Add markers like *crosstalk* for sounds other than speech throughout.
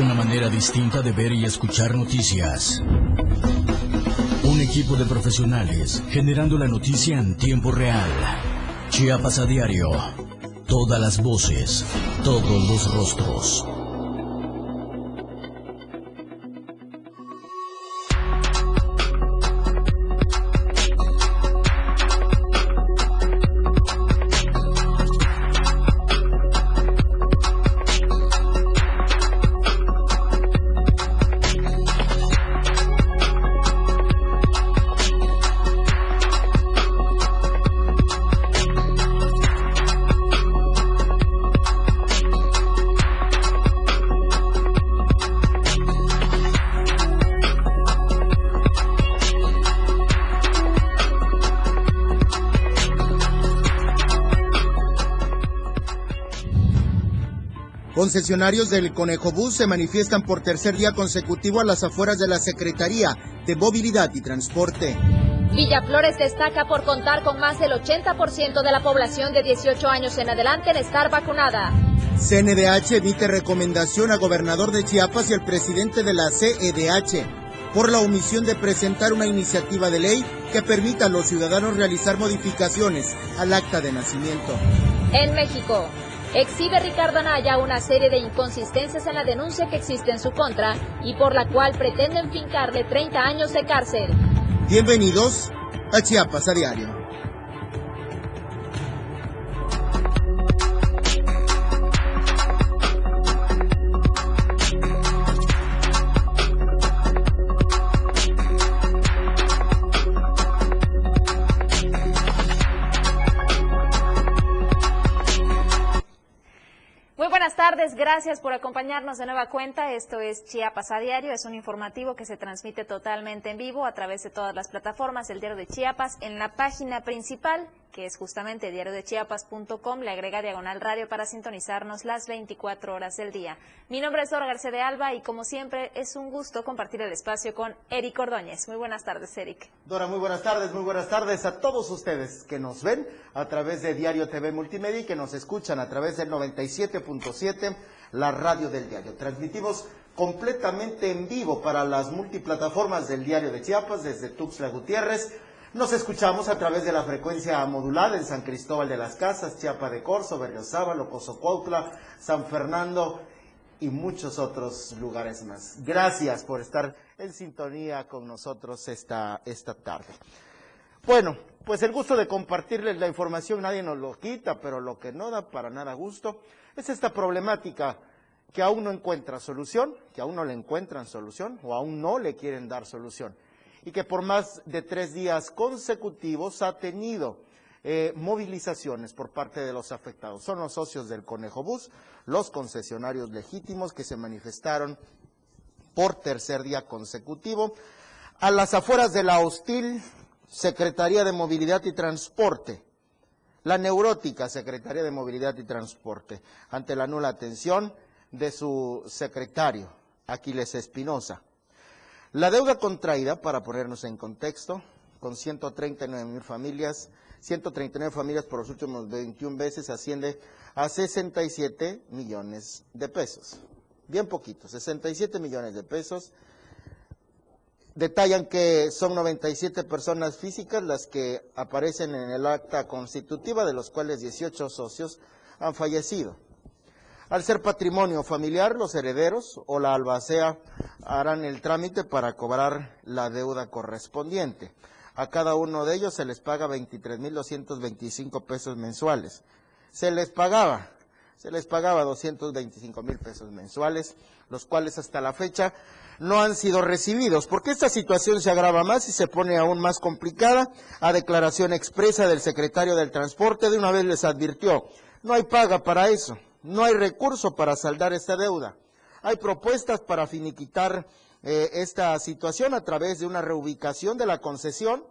Una manera distinta de ver y escuchar noticias. Un equipo de profesionales generando la noticia en tiempo real. Chiapas a diario. Todas las voces, todos los rostros. Concesionarios del Conejo Bus se manifiestan por tercer día consecutivo a las afueras de la Secretaría de Movilidad y Transporte. Villaflores destaca por contar con más del 80% de la población de 18 años en adelante en estar vacunada. CNDH emite recomendación a gobernador de Chiapas y al presidente de la CEDH por la omisión de presentar una iniciativa de ley que permita a los ciudadanos realizar modificaciones al acta de nacimiento. En México, Exhibe Ricardo Anaya una serie de inconsistencias en la denuncia que existe en su contra y por la cual pretenden fincarle 30 años de cárcel. Bienvenidos a Chiapas a Diario. Gracias por acompañarnos de nueva cuenta. Esto es Chiapas a Diario, es un informativo que se transmite totalmente en vivo a través de todas las plataformas del Diario de Chiapas en la página principal que es justamente diariodechiapas.com, le agrega diagonal radio para sintonizarnos las 24 horas del día. Mi nombre es Dora García de Alba y como siempre es un gusto compartir el espacio con Eric Ordóñez. Muy buenas tardes, Eric. Dora, muy buenas tardes, muy buenas tardes a todos ustedes que nos ven a través de Diario TV Multimedia y que nos escuchan a través del 97.7, la radio del diario. Transmitimos completamente en vivo para las multiplataformas del Diario de Chiapas desde Tuxtla Gutiérrez, nos escuchamos a través de la frecuencia modulada en San Cristóbal de las Casas, Chiapa de Corzo, Berriozábal, Cozocuautla, San Fernando y muchos otros lugares más. Gracias por estar en sintonía con nosotros esta, esta tarde. Bueno, pues el gusto de compartirles la información nadie nos lo quita, pero lo que no da para nada gusto es esta problemática que aún no encuentra solución, que aún no le encuentran solución o aún no le quieren dar solución y que por más de tres días consecutivos ha tenido eh, movilizaciones por parte de los afectados. Son los socios del Conejo Bus, los concesionarios legítimos que se manifestaron por tercer día consecutivo a las afueras de la hostil Secretaría de Movilidad y Transporte, la neurótica Secretaría de Movilidad y Transporte, ante la nula atención de su secretario, Aquiles Espinosa. La deuda contraída, para ponernos en contexto, con 139 mil familias, 139 familias por los últimos 21 meses asciende a 67 millones de pesos. Bien poquito, 67 millones de pesos. Detallan que son 97 personas físicas las que aparecen en el acta constitutiva, de los cuales 18 socios han fallecido. Al ser patrimonio familiar, los herederos o la albacea harán el trámite para cobrar la deuda correspondiente. A cada uno de ellos se les paga 23.225 pesos mensuales. Se les pagaba, se les pagaba 225 mil pesos mensuales, los cuales hasta la fecha no han sido recibidos, porque esta situación se agrava más y se pone aún más complicada. A declaración expresa del secretario del Transporte, de una vez les advirtió, no hay paga para eso. No hay recurso para saldar esta deuda. Hay propuestas para finiquitar eh, esta situación a través de una reubicación de la concesión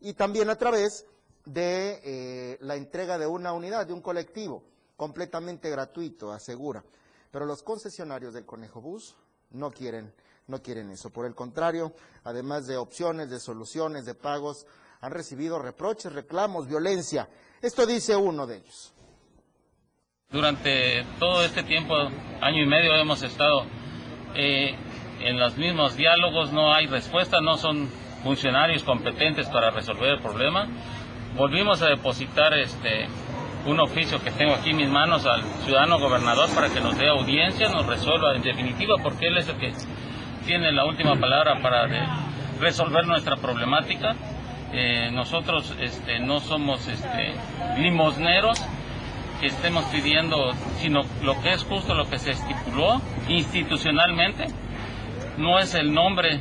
y también a través de eh, la entrega de una unidad, de un colectivo, completamente gratuito, asegura. Pero los concesionarios del Conejo Bus no quieren, no quieren eso. Por el contrario, además de opciones, de soluciones, de pagos, han recibido reproches, reclamos, violencia. Esto dice uno de ellos. Durante todo este tiempo, año y medio, hemos estado eh, en los mismos diálogos no hay respuesta, no son funcionarios competentes para resolver el problema. Volvimos a depositar este un oficio que tengo aquí en mis manos al ciudadano gobernador para que nos dé audiencia, nos resuelva en definitiva, porque él es el que tiene la última palabra para resolver nuestra problemática. Eh, nosotros este, no somos este, limosneros que estemos pidiendo, sino lo que es justo, lo que se estipuló institucionalmente. No es el nombre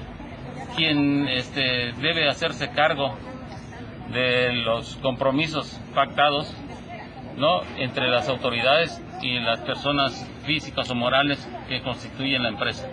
quien este, debe hacerse cargo de los compromisos pactados ¿no? entre las autoridades y las personas físicas o morales que constituyen la empresa.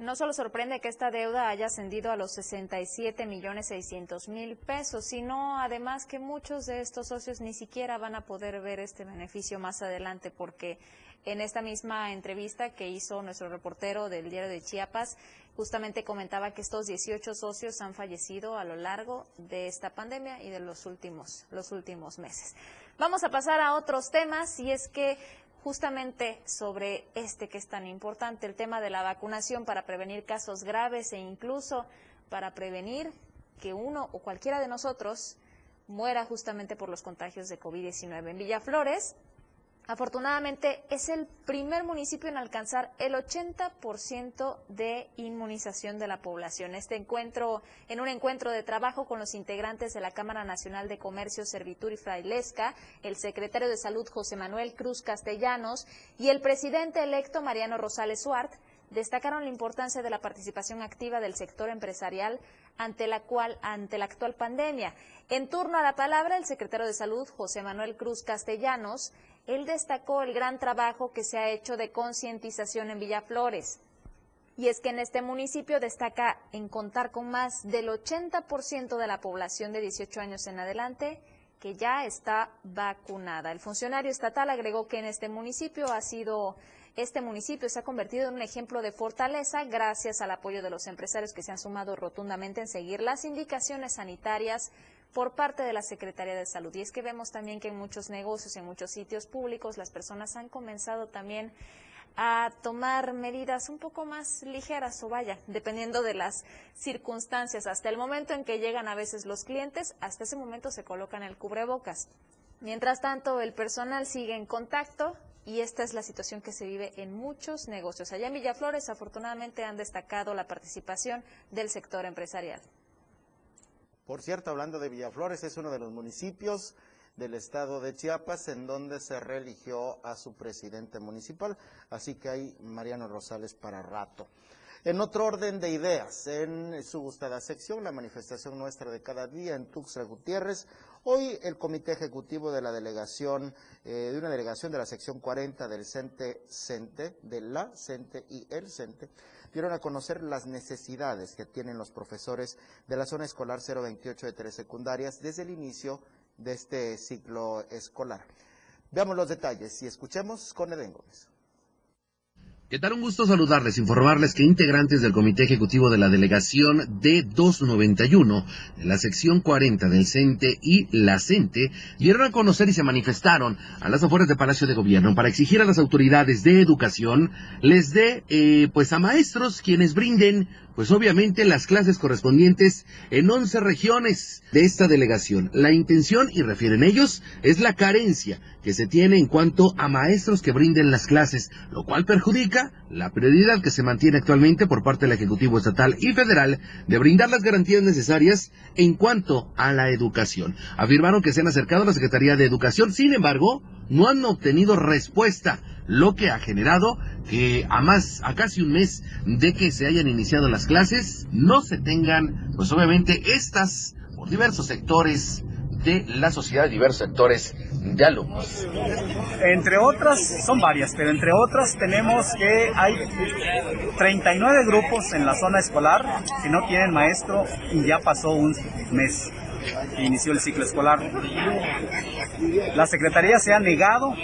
No solo sorprende que esta deuda haya ascendido a los 67 millones 600 mil pesos, sino además que muchos de estos socios ni siquiera van a poder ver este beneficio más adelante, porque en esta misma entrevista que hizo nuestro reportero del diario de Chiapas, justamente comentaba que estos 18 socios han fallecido a lo largo de esta pandemia y de los últimos, los últimos meses. Vamos a pasar a otros temas y es que justamente sobre este que es tan importante, el tema de la vacunación para prevenir casos graves e incluso para prevenir que uno o cualquiera de nosotros muera justamente por los contagios de COVID-19. En Villaflores, Afortunadamente, es el primer municipio en alcanzar el 80% de inmunización de la población. Este encuentro, en un encuentro de trabajo con los integrantes de la Cámara Nacional de Comercio, Servitur y Frailesca, el secretario de Salud José Manuel Cruz Castellanos y el presidente electo Mariano Rosales Suart, destacaron la importancia de la participación activa del sector empresarial ante la cual ante la actual pandemia. En turno a la palabra el secretario de Salud José Manuel Cruz Castellanos él destacó el gran trabajo que se ha hecho de concientización en Villaflores. Y es que en este municipio destaca en contar con más del 80% de la población de 18 años en adelante que ya está vacunada. El funcionario estatal agregó que en este municipio ha sido este municipio se ha convertido en un ejemplo de fortaleza gracias al apoyo de los empresarios que se han sumado rotundamente en seguir las indicaciones sanitarias por parte de la Secretaría de Salud. Y es que vemos también que en muchos negocios, en muchos sitios públicos, las personas han comenzado también a tomar medidas un poco más ligeras o vaya, dependiendo de las circunstancias. Hasta el momento en que llegan a veces los clientes, hasta ese momento se colocan el cubrebocas. Mientras tanto, el personal sigue en contacto y esta es la situación que se vive en muchos negocios. Allá en Villaflores, afortunadamente, han destacado la participación del sector empresarial. Por cierto, hablando de Villaflores, es uno de los municipios del estado de Chiapas en donde se reeligió a su presidente municipal, así que hay Mariano Rosales para rato. En otro orden de ideas, en su gustada sección, la manifestación nuestra de cada día en Tuxtla Gutiérrez, hoy el comité ejecutivo de la delegación, eh, de una delegación de la sección 40 del CENTE, CENTE, de la CENTE y el CENTE, dieron a conocer las necesidades que tienen los profesores de la zona escolar 028 de tres secundarias desde el inicio de este ciclo escolar. Veamos los detalles y escuchemos con Eden Gómez. ¿Qué tal? Un gusto saludarles, informarles que integrantes del Comité Ejecutivo de la Delegación D291, de la sección 40 del CENTE y la CENTE, dieron a conocer y se manifestaron a las afueras del Palacio de Gobierno para exigir a las autoridades de educación les dé, eh, pues a maestros quienes brinden pues obviamente las clases correspondientes en 11 regiones de esta delegación. La intención, y refieren ellos, es la carencia que se tiene en cuanto a maestros que brinden las clases, lo cual perjudica la prioridad que se mantiene actualmente por parte del Ejecutivo Estatal y Federal de brindar las garantías necesarias en cuanto a la educación. Afirmaron que se han acercado a la Secretaría de Educación, sin embargo, no han obtenido respuesta lo que ha generado que a más, a casi un mes de que se hayan iniciado las clases, no se tengan, pues obviamente estas por diversos sectores de la sociedad, diversos sectores de alumnos. Entre otras, son varias, pero entre otras tenemos que hay 39 grupos en la zona escolar que no tienen maestro y ya pasó un mes que inició el ciclo escolar. La Secretaría se ha negado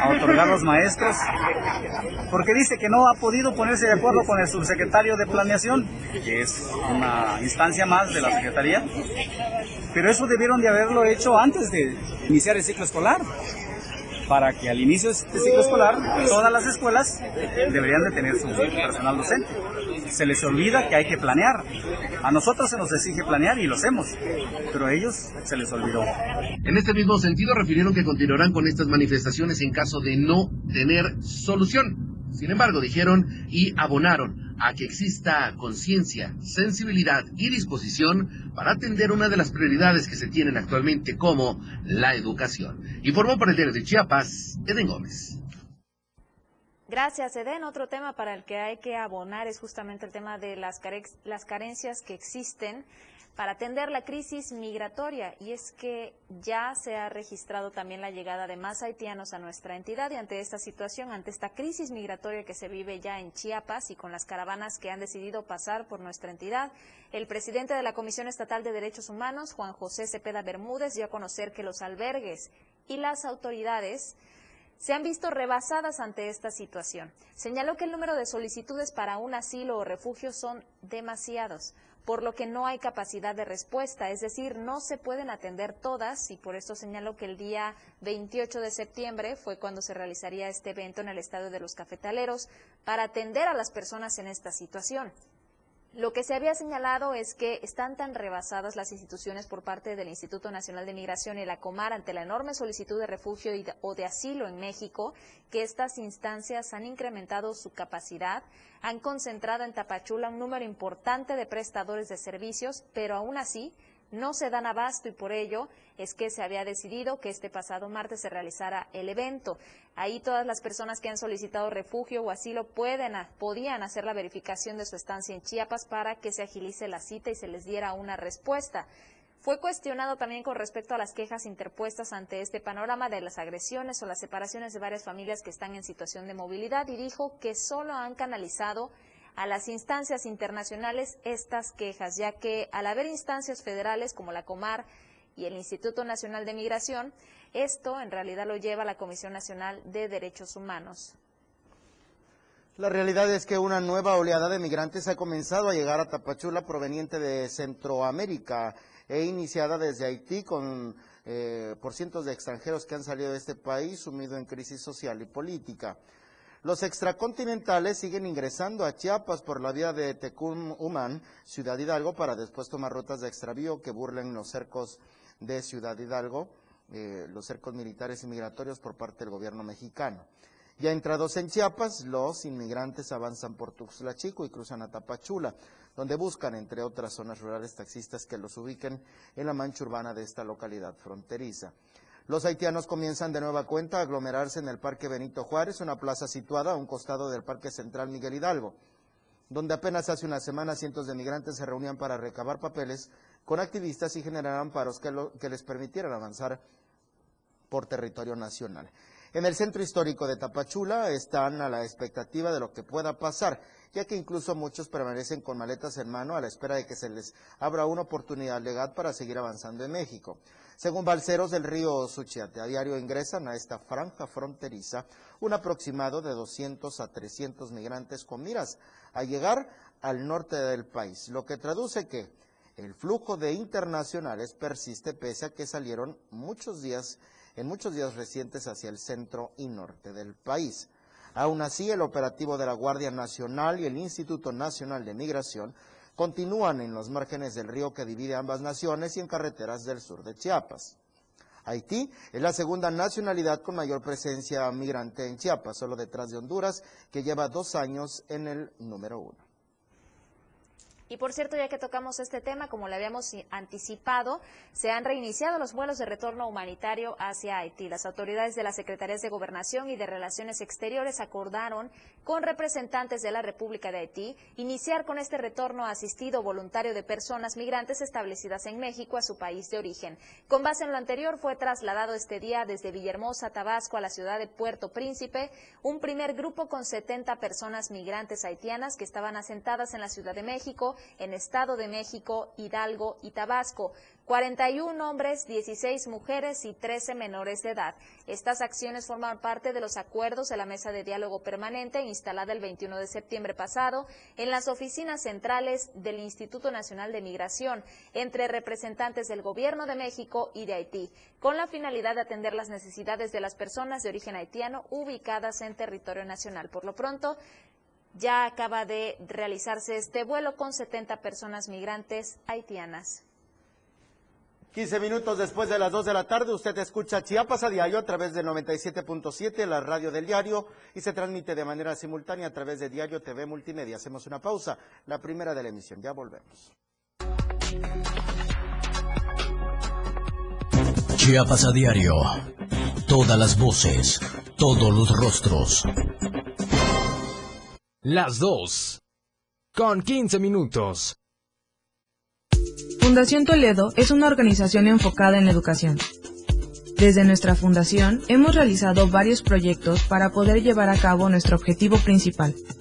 a otorgar los maestros porque dice que no ha podido ponerse de acuerdo con el subsecretario de Planeación, que es una instancia más de la Secretaría, pero eso debieron de haberlo hecho antes de iniciar el ciclo escolar. Para que al inicio de este ciclo escolar todas las escuelas deberían de tener su personal docente. Se les olvida que hay que planear. A nosotros se nos exige planear y lo hacemos, pero a ellos se les olvidó. En este mismo sentido, refirieron que continuarán con estas manifestaciones en caso de no tener solución. Sin embargo, dijeron y abonaron a que exista conciencia, sensibilidad y disposición para atender una de las prioridades que se tienen actualmente como la educación. Informó por el diario de Chiapas, Eden Gómez. Gracias, Eden. Otro tema para el que hay que abonar es justamente el tema de las, las carencias que existen para atender la crisis migratoria y es que ya se ha registrado también la llegada de más haitianos a nuestra entidad y ante esta situación, ante esta crisis migratoria que se vive ya en Chiapas y con las caravanas que han decidido pasar por nuestra entidad, el presidente de la Comisión Estatal de Derechos Humanos, Juan José Cepeda Bermúdez, dio a conocer que los albergues y las autoridades se han visto rebasadas ante esta situación. Señaló que el número de solicitudes para un asilo o refugio son demasiados por lo que no hay capacidad de respuesta, es decir, no se pueden atender todas y por esto señalo que el día 28 de septiembre fue cuando se realizaría este evento en el Estadio de los Cafetaleros para atender a las personas en esta situación. Lo que se había señalado es que están tan rebasadas las instituciones por parte del Instituto Nacional de Migración y la Comar ante la enorme solicitud de refugio o de asilo en México, que estas instancias han incrementado su capacidad, han concentrado en Tapachula un número importante de prestadores de servicios, pero aún así no se dan abasto y por ello es que se había decidido que este pasado martes se realizara el evento. Ahí todas las personas que han solicitado refugio o asilo pueden, podían hacer la verificación de su estancia en Chiapas para que se agilice la cita y se les diera una respuesta. Fue cuestionado también con respecto a las quejas interpuestas ante este panorama de las agresiones o las separaciones de varias familias que están en situación de movilidad y dijo que solo han canalizado a las instancias internacionales estas quejas, ya que al haber instancias federales como la Comar y el Instituto Nacional de Migración, esto en realidad lo lleva a la Comisión Nacional de Derechos Humanos. La realidad es que una nueva oleada de migrantes ha comenzado a llegar a Tapachula proveniente de Centroamérica e iniciada desde Haití con eh, por cientos de extranjeros que han salido de este país sumido en crisis social y política. Los extracontinentales siguen ingresando a Chiapas por la vía de Tecum-Humán, Ciudad Hidalgo, para después tomar rutas de extravío que burlen los cercos de Ciudad Hidalgo, eh, los cercos militares y migratorios por parte del gobierno mexicano. Ya entrados en Chiapas, los inmigrantes avanzan por Tuxtla Chico y cruzan a Tapachula, donde buscan, entre otras zonas rurales, taxistas que los ubiquen en la mancha urbana de esta localidad fronteriza. Los haitianos comienzan de nueva cuenta a aglomerarse en el Parque Benito Juárez, una plaza situada a un costado del Parque Central Miguel Hidalgo, donde apenas hace una semana cientos de migrantes se reunían para recabar papeles con activistas y generar amparos que, que les permitieran avanzar por territorio nacional. En el centro histórico de Tapachula están a la expectativa de lo que pueda pasar, ya que incluso muchos permanecen con maletas en mano a la espera de que se les abra una oportunidad legal para seguir avanzando en México. Según balseros del río Suchiate, a diario ingresan a esta franja fronteriza un aproximado de 200 a 300 migrantes con miras a llegar al norte del país, lo que traduce que el flujo de internacionales persiste pese a que salieron muchos días, en muchos días recientes hacia el centro y norte del país. Aún así, el operativo de la Guardia Nacional y el Instituto Nacional de Migración continúan en los márgenes del río que divide ambas naciones y en carreteras del sur de Chiapas. Haití es la segunda nacionalidad con mayor presencia migrante en Chiapas, solo detrás de Honduras, que lleva dos años en el número uno. Y por cierto, ya que tocamos este tema, como le habíamos anticipado, se han reiniciado los vuelos de retorno humanitario hacia Haití. Las autoridades de las Secretarías de Gobernación y de Relaciones Exteriores acordaron con representantes de la República de Haití iniciar con este retorno asistido voluntario de personas migrantes establecidas en México a su país de origen. Con base en lo anterior, fue trasladado este día desde Villahermosa, Tabasco, a la ciudad de Puerto Príncipe, un primer grupo con 70 personas migrantes haitianas que estaban asentadas en la Ciudad de México en Estado de México, Hidalgo y Tabasco. 41 hombres, 16 mujeres y 13 menores de edad. Estas acciones forman parte de los acuerdos de la mesa de diálogo permanente instalada el 21 de septiembre pasado en las oficinas centrales del Instituto Nacional de Migración entre representantes del Gobierno de México y de Haití, con la finalidad de atender las necesidades de las personas de origen haitiano ubicadas en territorio nacional. Por lo pronto, ya acaba de realizarse este vuelo con 70 personas migrantes haitianas. 15 minutos después de las 2 de la tarde, usted escucha Chiapas a diario a través de 97.7, la radio del diario, y se transmite de manera simultánea a través de Diario TV Multimedia. Hacemos una pausa, la primera de la emisión. Ya volvemos. Chiapas a diario. Todas las voces, todos los rostros. Las 2. Con 15 minutos. Fundación Toledo es una organización enfocada en la educación. Desde nuestra fundación hemos realizado varios proyectos para poder llevar a cabo nuestro objetivo principal,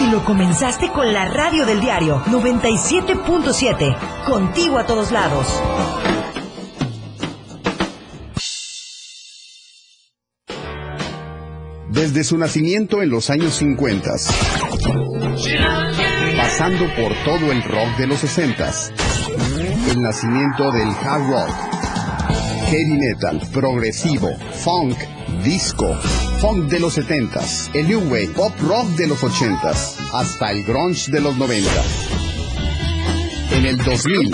Y lo comenzaste con la radio del diario 97.7. Contigo a todos lados. Desde su nacimiento en los años 50, pasando por todo el rock de los 60, el nacimiento del hard rock, heavy metal, progresivo, funk, disco, funk de los 70, el new wave, pop rock de los 80, hasta el grunge de los 90. En el 2000,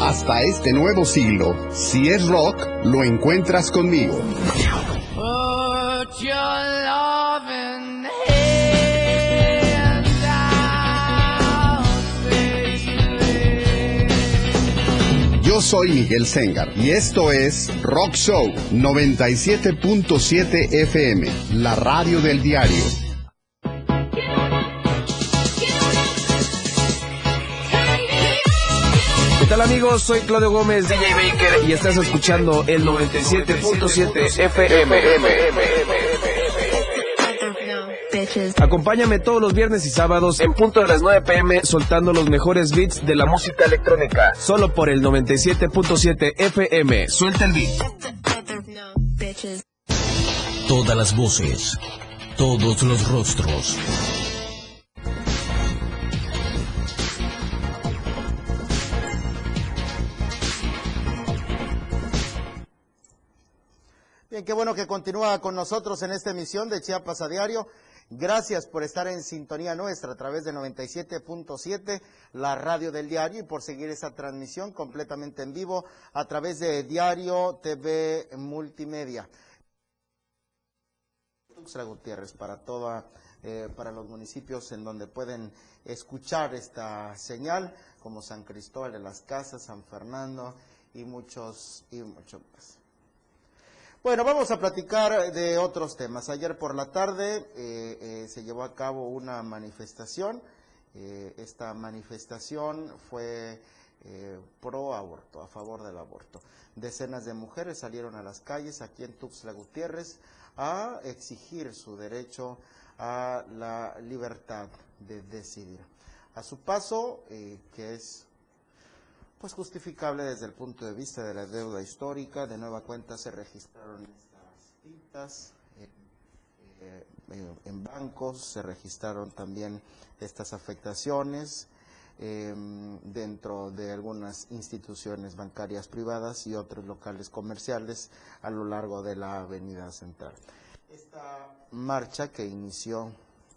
hasta este nuevo siglo, si es rock, lo encuentras conmigo. Yo soy Miguel Sengar y esto es Rock Show 97.7 FM, la radio del diario. Tal amigos? Soy Claudio Gómez, DJ Baker, y estás escuchando el 97.7 FM. Acompáñame todos los viernes y sábados en punto de las 9 pm soltando los mejores beats de la música electrónica. Solo por el 97.7 FM. Suelta el beat. Todas las voces, todos los rostros. Bien, qué bueno que continúa con nosotros en esta emisión de Chiapas a Diario. Gracias por estar en sintonía nuestra a través de 97.7, la radio del diario, y por seguir esa transmisión completamente en vivo a través de Diario TV Multimedia. Gutiérrez para toda, eh, para los municipios en donde pueden escuchar esta señal, como San Cristóbal de las Casas, San Fernando y muchos y muchos más. Bueno, vamos a platicar de otros temas. Ayer por la tarde eh, eh, se llevó a cabo una manifestación. Eh, esta manifestación fue eh, pro aborto, a favor del aborto. Decenas de mujeres salieron a las calles aquí en Tuxtla Gutiérrez a exigir su derecho a la libertad de decidir. A su paso, eh, que es pues justificable desde el punto de vista de la deuda histórica. De nueva cuenta se registraron estas citas eh, eh, en bancos, se registraron también estas afectaciones. em, dentro de algunas instituciones bancarias privadas y otros locales comerciales a lo largo de la avenida central. Esta marcha que inició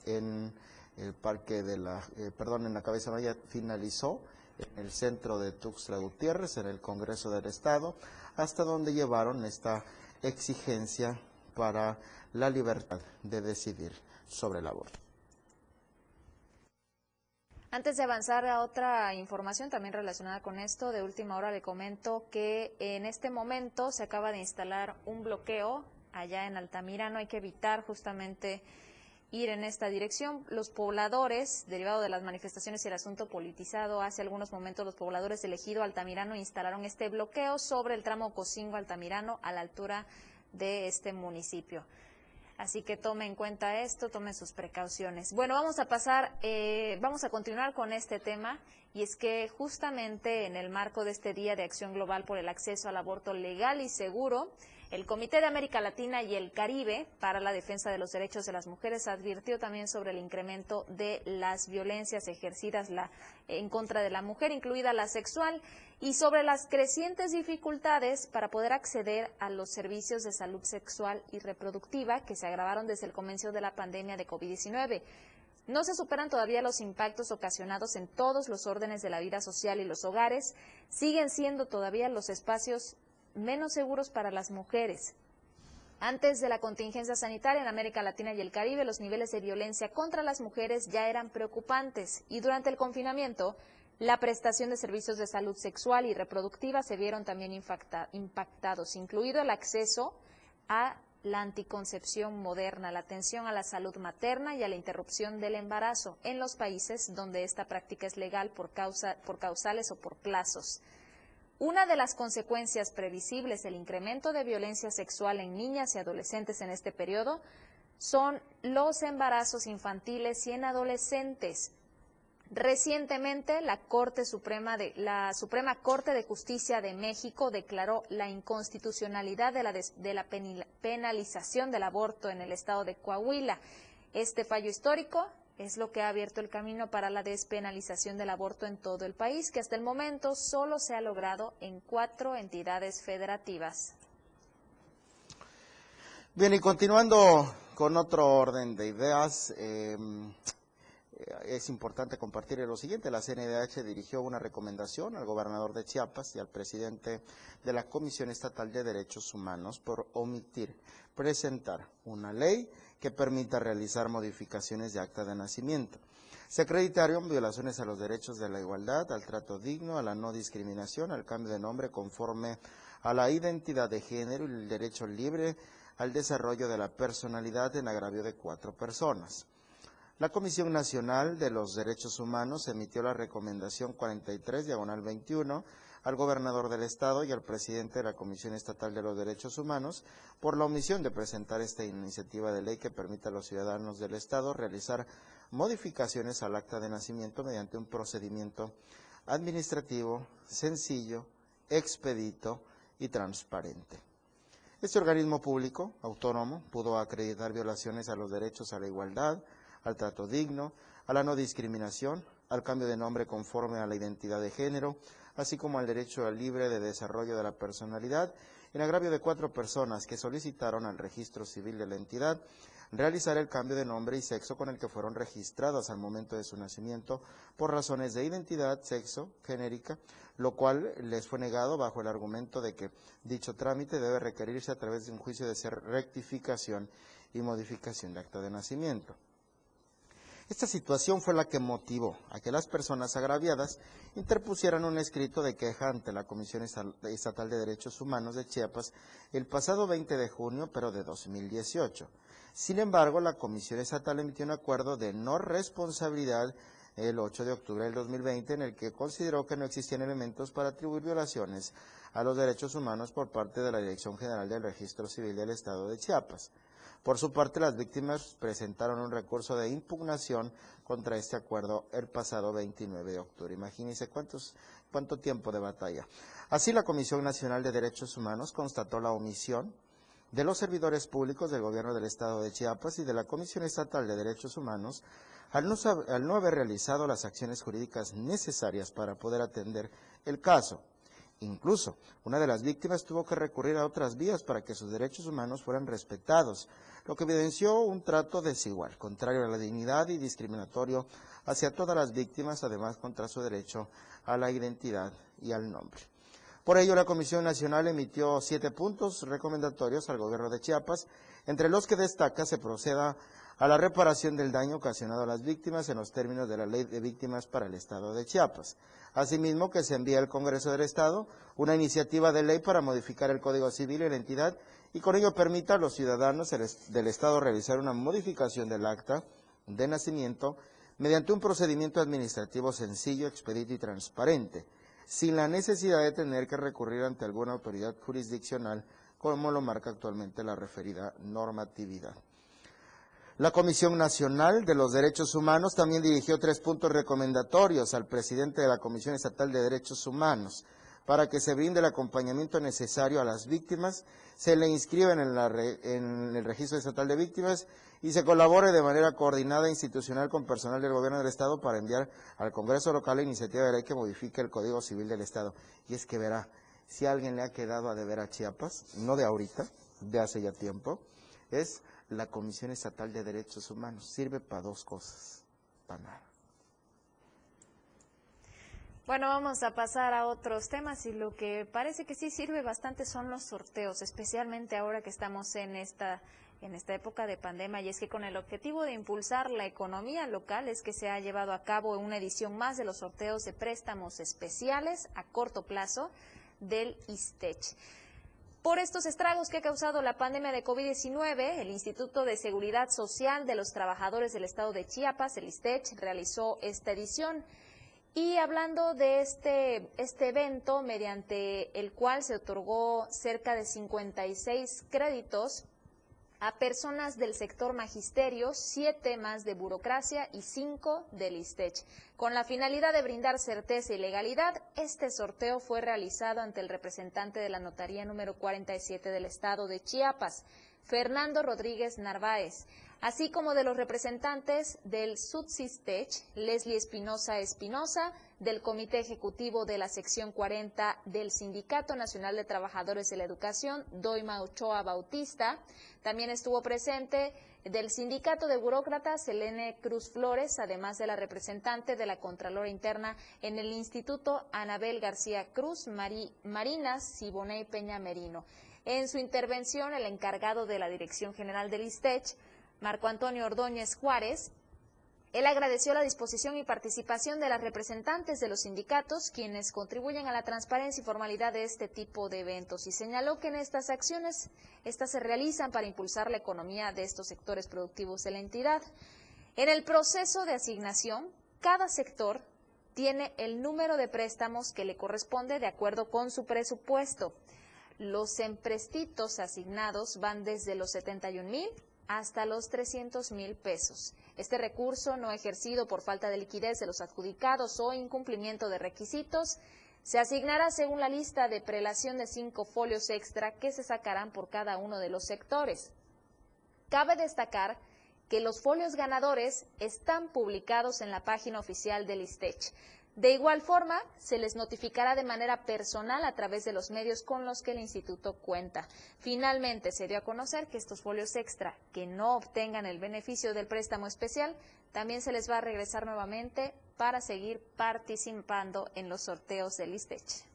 en el parque de la, eh, perdón, en la cabeza Maya finalizó en el centro de Tuxtla Gutiérrez, en el Congreso del Estado, hasta donde llevaron esta exigencia para la libertad de decidir sobre el aborto. Antes de avanzar a otra información también relacionada con esto, de última hora le comento que en este momento se acaba de instalar un bloqueo allá en Altamirano. Hay que evitar justamente ir en esta dirección. Los pobladores, derivado de las manifestaciones y el asunto politizado, hace algunos momentos los pobladores elegido Altamirano instalaron este bloqueo sobre el tramo Cocingo-Altamirano a la altura de este municipio. Así que tome en cuenta esto, tome sus precauciones. Bueno, vamos a pasar, eh, vamos a continuar con este tema y es que justamente en el marco de este Día de Acción Global por el Acceso al Aborto Legal y Seguro, el Comité de América Latina y el Caribe para la Defensa de los Derechos de las Mujeres advirtió también sobre el incremento de las violencias ejercidas en contra de la mujer, incluida la sexual, y sobre las crecientes dificultades para poder acceder a los servicios de salud sexual y reproductiva que se agravaron desde el comienzo de la pandemia de COVID-19. No se superan todavía los impactos ocasionados en todos los órdenes de la vida social y los hogares. Siguen siendo todavía los espacios menos seguros para las mujeres. Antes de la contingencia sanitaria en América Latina y el Caribe, los niveles de violencia contra las mujeres ya eran preocupantes y durante el confinamiento, la prestación de servicios de salud sexual y reproductiva se vieron también impactados, incluido el acceso a la anticoncepción moderna, la atención a la salud materna y a la interrupción del embarazo en los países donde esta práctica es legal por, causa, por causales o por plazos. Una de las consecuencias previsibles del incremento de violencia sexual en niñas y adolescentes en este periodo son los embarazos infantiles y en adolescentes. Recientemente, la Corte Suprema de la Suprema Corte de Justicia de México declaró la inconstitucionalidad de la, penalización del aborto en el estado de Coahuila. Este fallo histórico es lo que ha abierto el camino para la despenalización del aborto en todo el país, que hasta el momento solo se ha logrado en cuatro entidades federativas. Bien, y continuando con otro orden de ideas, em, es importante compartir lo siguiente. La CNDH dirigió una recomendación al gobernador de Chiapas y al presidente de la Comisión Estatal de Derechos Humanos por omitir presentar una ley que permita realizar modificaciones de acta de nacimiento. Se acreditaron violaciones a los derechos de la igualdad, al trato digno, a la no discriminación, al cambio de nombre conforme a la identidad de género y el derecho libre al desarrollo de la personalidad en agravio de cuatro personas. La Comisión Nacional de los Derechos Humanos emitió la recomendación 43, diagonal 21, al gobernador del Estado y al presidente de la Comisión Estatal de los Derechos Humanos por la omisión de presentar esta iniciativa de ley que permita a los ciudadanos del Estado realizar modificaciones al acta de nacimiento mediante un procedimiento administrativo, sencillo, expedito y transparente. Este organismo público, autónomo, pudo acreditar violaciones a los derechos a la igualdad, al trato digno, a la no discriminación, al cambio de nombre conforme a la identidad de género, así como al derecho al libre de desarrollo de la personalidad, en agravio de cuatro personas que solicitaron al registro civil de la entidad realizar el cambio de nombre y sexo con el que fueron registradas al momento de su nacimiento por razones de identidad, sexo, genérica, lo cual les fue negado bajo el argumento de que dicho trámite debe requerirse a través de un juicio de ser rectificación y modificación de acta de nacimiento. Esta situación fue la que motivó a que las personas agraviadas interpusieran un escrito de queja ante la Comisión Estatal de Derechos Humanos de Chiapas el pasado 20 de junio, pero de 2018. Sin embargo, la Comisión Estatal emitió un acuerdo de no responsabilidad el 8 de octubre del 2020 en el que consideró que no existían elementos para atribuir violaciones a los derechos humanos por parte de la Dirección General del Registro Civil del Estado de Chiapas. Por su parte, las víctimas presentaron un recurso de impugnación contra este acuerdo el pasado 29 de octubre. Imagínense cuántos, cuánto tiempo de batalla. Así, la Comisión Nacional de Derechos Humanos constató la omisión de los servidores públicos del gobierno del estado de Chiapas y de la Comisión Estatal de Derechos Humanos al no, al no haber realizado las acciones jurídicas necesarias para poder atender el caso. Incluso, una de las víctimas tuvo que recurrir a otras vías para que sus derechos humanos fueran respetados, lo que evidenció un trato desigual, contrario a la dignidad y discriminatorio hacia todas las víctimas, además contra su derecho a la identidad y al nombre. Por ello, la Comisión Nacional emitió siete puntos recomendatorios al gobierno de Chiapas, entre los que destaca se proceda a la reparación del daño ocasionado a las víctimas en los términos de la Ley de Víctimas para el Estado de Chiapas. Asimismo, que se envíe al Congreso del Estado una iniciativa de ley para modificar el Código Civil en la entidad y con ello permita a los ciudadanos del Estado realizar una modificación del acta de nacimiento mediante un procedimiento administrativo sencillo, expedito y transparente, sin la necesidad de tener que recurrir ante alguna autoridad jurisdiccional como lo marca actualmente la referida normatividad. La Comisión Nacional de los Derechos Humanos también dirigió tres puntos recomendatorios al presidente de la Comisión Estatal de Derechos Humanos para que se brinde el acompañamiento necesario a las víctimas, se le inscriba en, en, el Registro Estatal de Víctimas y se colabore de manera coordinada e institucional con personal del Gobierno del Estado para enviar al Congreso local la iniciativa de ley que modifique el Código Civil del Estado. Y es que verá, si alguien le ha quedado a deber a Chiapas, no de ahorita, de hace ya tiempo, es la Comisión Estatal de Derechos Humanos. Sirve para dos cosas, para nada. Bueno, vamos a pasar a otros temas y lo que parece que sí sirve bastante son los sorteos, especialmente ahora que estamos en esta en esta época de pandemia y es que con el objetivo de impulsar la economía local es que se ha llevado a cabo una edición más de los sorteos de préstamos especiales a corto plazo del ISTECH. Por estos estragos que ha causado la pandemia de COVID-19, el Instituto de Seguridad Social de los Trabajadores del Estado de Chiapas, el ISTECH, realizó esta edición. Y hablando de este, este evento, mediante el cual se otorgó cerca de 56 créditos a personas del sector magisterio, siete más de burocracia y cinco del ISTECH. Con la finalidad de brindar certeza y legalidad, este sorteo fue realizado ante el representante de la notaría número 47 del estado de Chiapas, Fernando Rodríguez Narváez, así como de los representantes del SUDSISTECH, Leslie Espinosa Espinosa, del Comité Ejecutivo de la Sección 40 del Sindicato Nacional de Trabajadores de la Educación, Doima Ochoa Bautista. También estuvo presente del Sindicato de Burócratas, Selene Cruz Flores, además de la representante de la Contralora Interna en el Instituto, Anabel García Cruz, Marina Siboney Peña Merino. En su intervención, el encargado de la Dirección General del ISTECH, Marco Antonio Ordóñez Juárez, él agradeció la disposición y participación de las representantes de los sindicatos, quienes contribuyen a la transparencia y formalidad de este tipo de eventos, y señaló que en estas acciones, estas se realizan para impulsar la economía de estos sectores productivos de la entidad. En el proceso de asignación, cada sector tiene el número de préstamos que le corresponde de acuerdo con su presupuesto. Los emprestitos asignados van desde los 71 mil hasta los 300 mil pesos. Este recurso no ejercido por falta de liquidez de los adjudicados o incumplimiento de requisitos se asignará según la lista de prelación de cinco folios extra que se sacarán por cada uno de los sectores. Cabe destacar que los folios ganadores están publicados en la página oficial del ISTECH. De igual forma, se les notificará de manera personal a través de los medios con los que el instituto cuenta. Finalmente, se dio a conocer que estos folios extra que no obtengan el beneficio del préstamo especial, también se les va a regresar nuevamente para seguir participando en los sorteos del ISTECH.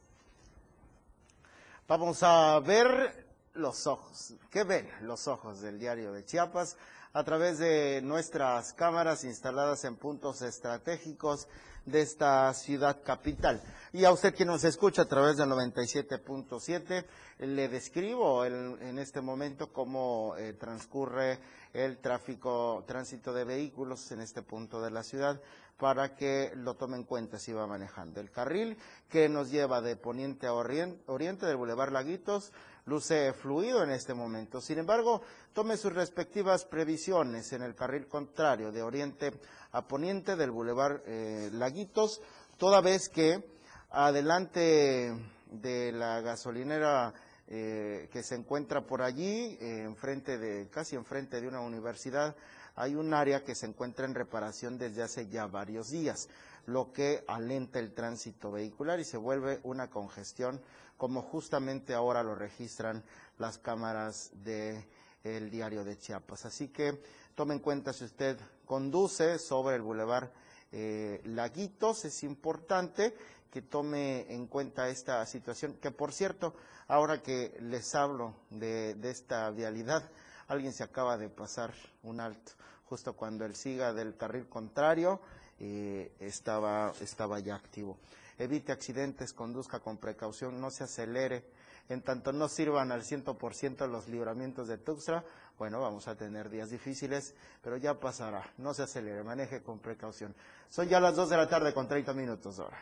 Vamos a ver los ojos. ¿Qué ven los ojos del diario de Chiapas? A través de nuestras cámaras instaladas en puntos estratégicos de esta ciudad capital. Y a usted que nos escucha a través del 97.7, le describo en este momento cómo eh, transcurre el tráfico, tránsito de vehículos en este punto de la ciudad para que lo tome en cuenta si va manejando. El carril que nos lleva de poniente a oriente del Boulevard Laguitos luce fluido en este momento. Sin embargo, tome sus respectivas previsiones en el carril contrario de oriente a poniente del Boulevard eh, Laguitos, toda vez que adelante de la gasolinera eh, que se encuentra por allí, eh, enfrente de, casi enfrente de una universidad, hay un área que se encuentra en reparación desde hace ya varios días, lo que alenta el tránsito vehicular y se vuelve una congestión, como justamente ahora lo registran las cámaras del el diario de Chiapas. Así que tome en cuenta si usted conduce sobre el bulevar eh, Laguitos, es importante que tome en cuenta esta situación, que por cierto, ahora que les hablo de, de esta vialidad, alguien se acaba de pasar un alto, justo cuando el siga del carril contrario eh, estaba, estaba ya activo. Evite accidentes, conduzca con precaución, no se acelere. En tanto no sirvan al 100% los libramientos de Tuxtla, bueno, vamos a tener días difíciles, pero ya pasará. No se acelere, maneje con precaución. Son ya las 2 de la tarde con 30 minutos ahora.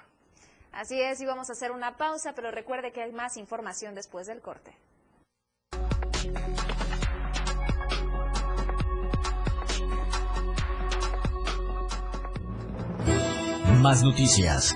Así es, y vamos a hacer una pausa, pero recuerde que hay más información después del corte. Más noticias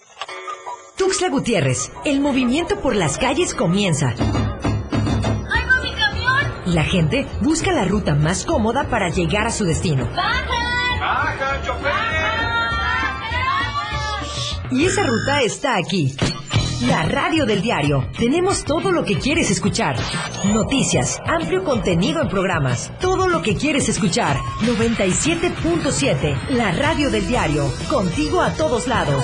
Tuxtla Gutiérrez, el movimiento por las calles comienza. ¡Ay, mi camión! La gente busca la ruta más cómoda para llegar a su destino. ¡Bajan! ¡Baja, chofer! Y esa ruta está aquí. La radio del diario. Tenemos todo lo que quieres escuchar. Noticias, amplio contenido en programas. Todo lo que quieres escuchar. 97.7. La radio del diario. Contigo a todos lados.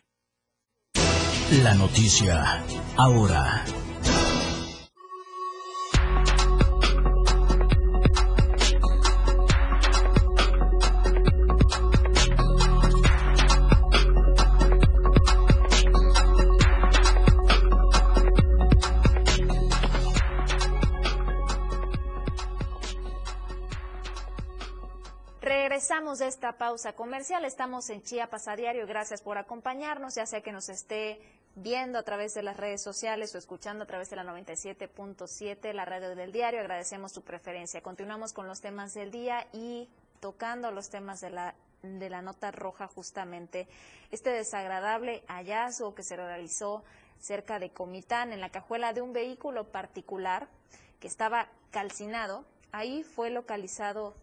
La noticia ahora. Regresamos de esta pausa comercial. Estamos en Chiapas a diario. Gracias por acompañarnos, ya sea que nos esté viendo a través de las redes sociales o escuchando a través de la 97.7, la radio del diario. Agradecemos su preferencia. Continuamos con los temas del día y tocando los temas de la de la nota roja justamente este desagradable hallazgo que se realizó cerca de Comitán en la cajuela de un vehículo particular que estaba calcinado. Ahí fue localizado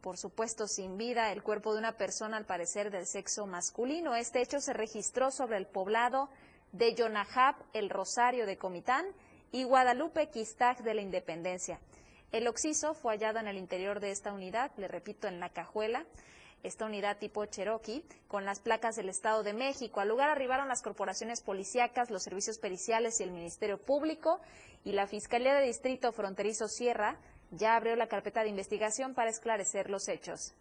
por supuesto sin vida, el cuerpo de una persona al parecer del sexo masculino. Este hecho se registró sobre el poblado de Yonajab, el Rosario de Comitán y Guadalupe Quistag de la Independencia. El occiso fue hallado en el interior de esta unidad, le repito, en la cajuela, esta unidad tipo Cherokee, con las placas del Estado de México. Al lugar arribaron las corporaciones policíacas, los servicios periciales y el Ministerio Público y la Fiscalía de Distrito Fronterizo Sierra ya abrió la carpeta de investigación para esclarecer los hechos.